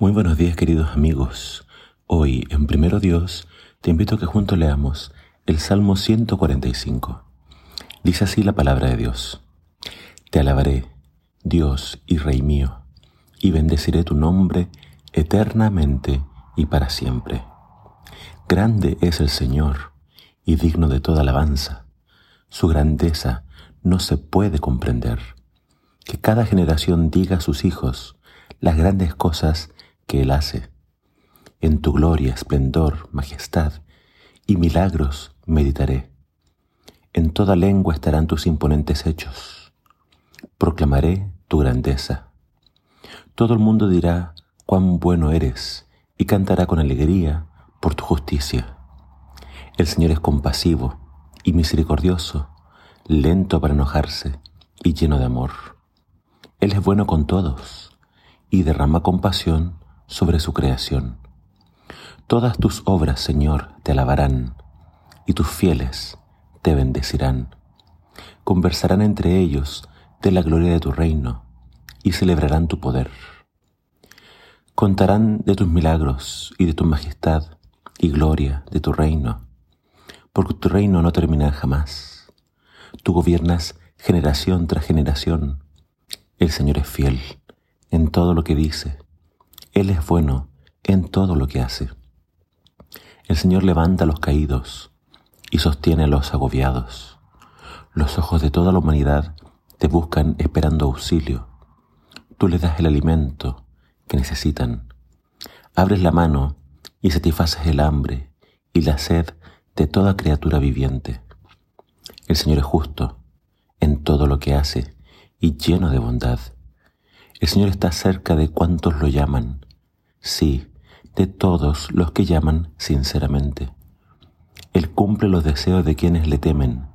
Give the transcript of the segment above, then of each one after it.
Muy buenos días queridos amigos. Hoy en Primero Dios te invito a que juntos leamos el Salmo 145. Dice así la palabra de Dios. Te alabaré, Dios y Rey mío, y bendeciré tu nombre eternamente y para siempre. Grande es el Señor y digno de toda alabanza. Su grandeza no se puede comprender. Que cada generación diga a sus hijos las grandes cosas que Él hace. En tu gloria, esplendor, majestad y milagros meditaré. En toda lengua estarán tus imponentes hechos. Proclamaré tu grandeza. Todo el mundo dirá cuán bueno eres y cantará con alegría por tu justicia. El Señor es compasivo y misericordioso, lento para enojarse y lleno de amor. Él es bueno con todos y derrama compasión sobre su creación. Todas tus obras, Señor, te alabarán y tus fieles te bendecirán. Conversarán entre ellos de la gloria de tu reino y celebrarán tu poder. Contarán de tus milagros y de tu majestad y gloria de tu reino porque tu reino no termina jamás. Tú gobiernas generación tras generación. El Señor es fiel en todo lo que dice. Él es bueno en todo lo que hace. El Señor levanta a los caídos y sostiene a los agobiados. Los ojos de toda la humanidad te buscan esperando auxilio. Tú les das el alimento que necesitan. Abres la mano y satisfaces el hambre y la sed de toda criatura viviente. El Señor es justo en todo lo que hace y lleno de bondad. El Señor está cerca de cuantos lo llaman, sí, de todos los que llaman sinceramente. Él cumple los deseos de quienes le temen,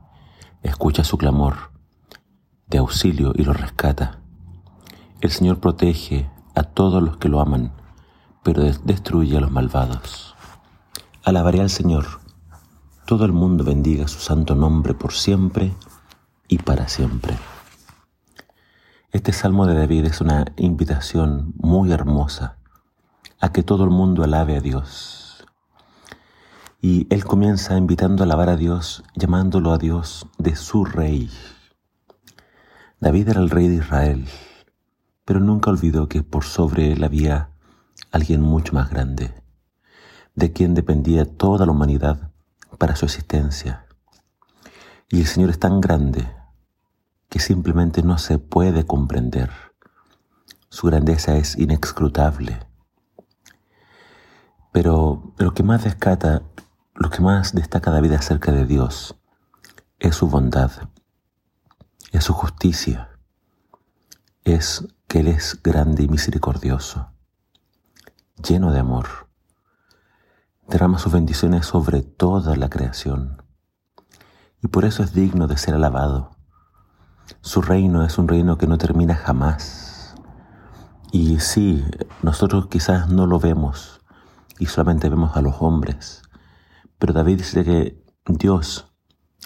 escucha su clamor de auxilio y lo rescata. El Señor protege a todos los que lo aman, pero destruye a los malvados. Alabaré al Señor todo el mundo bendiga su santo nombre por siempre y para siempre. Este salmo de David es una invitación muy hermosa a que todo el mundo alabe a Dios. Y él comienza invitando a alabar a Dios, llamándolo a Dios de su rey. David era el rey de Israel, pero nunca olvidó que por sobre él había alguien mucho más grande, de quien dependía toda la humanidad para su existencia. Y el Señor es tan grande que simplemente no se puede comprender. Su grandeza es inexcrutable. Pero lo que más descata, lo que más destaca David acerca de Dios es su bondad, es su justicia, es que Él es grande y misericordioso, lleno de amor derrama sus bendiciones sobre toda la creación. Y por eso es digno de ser alabado. Su reino es un reino que no termina jamás. Y sí, nosotros quizás no lo vemos y solamente vemos a los hombres. Pero David dice que Dios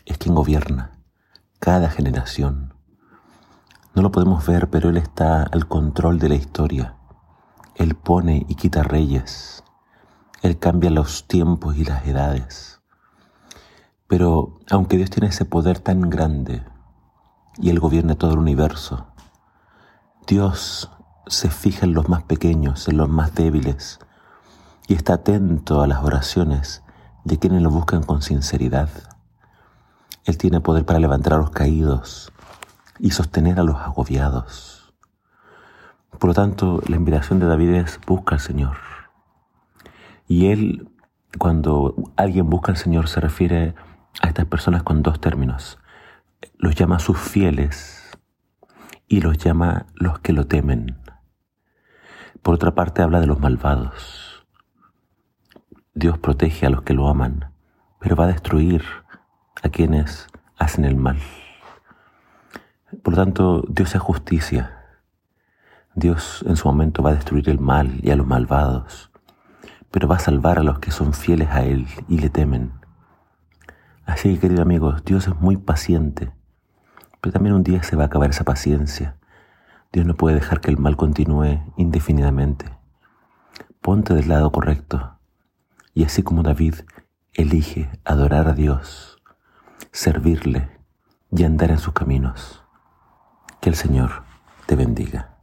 es quien gobierna cada generación. No lo podemos ver, pero Él está al control de la historia. Él pone y quita reyes. Él cambia los tiempos y las edades. Pero aunque Dios tiene ese poder tan grande y Él gobierna todo el universo, Dios se fija en los más pequeños, en los más débiles, y está atento a las oraciones de quienes lo buscan con sinceridad. Él tiene poder para levantar a los caídos y sostener a los agobiados. Por lo tanto, la invitación de David es busca al Señor. Y él, cuando alguien busca al Señor, se refiere a estas personas con dos términos. Los llama sus fieles y los llama los que lo temen. Por otra parte, habla de los malvados. Dios protege a los que lo aman, pero va a destruir a quienes hacen el mal. Por lo tanto, Dios es justicia. Dios en su momento va a destruir el mal y a los malvados pero va a salvar a los que son fieles a Él y le temen. Así que, querido amigo, Dios es muy paciente, pero también un día se va a acabar esa paciencia. Dios no puede dejar que el mal continúe indefinidamente. Ponte del lado correcto y así como David elige adorar a Dios, servirle y andar en sus caminos. Que el Señor te bendiga.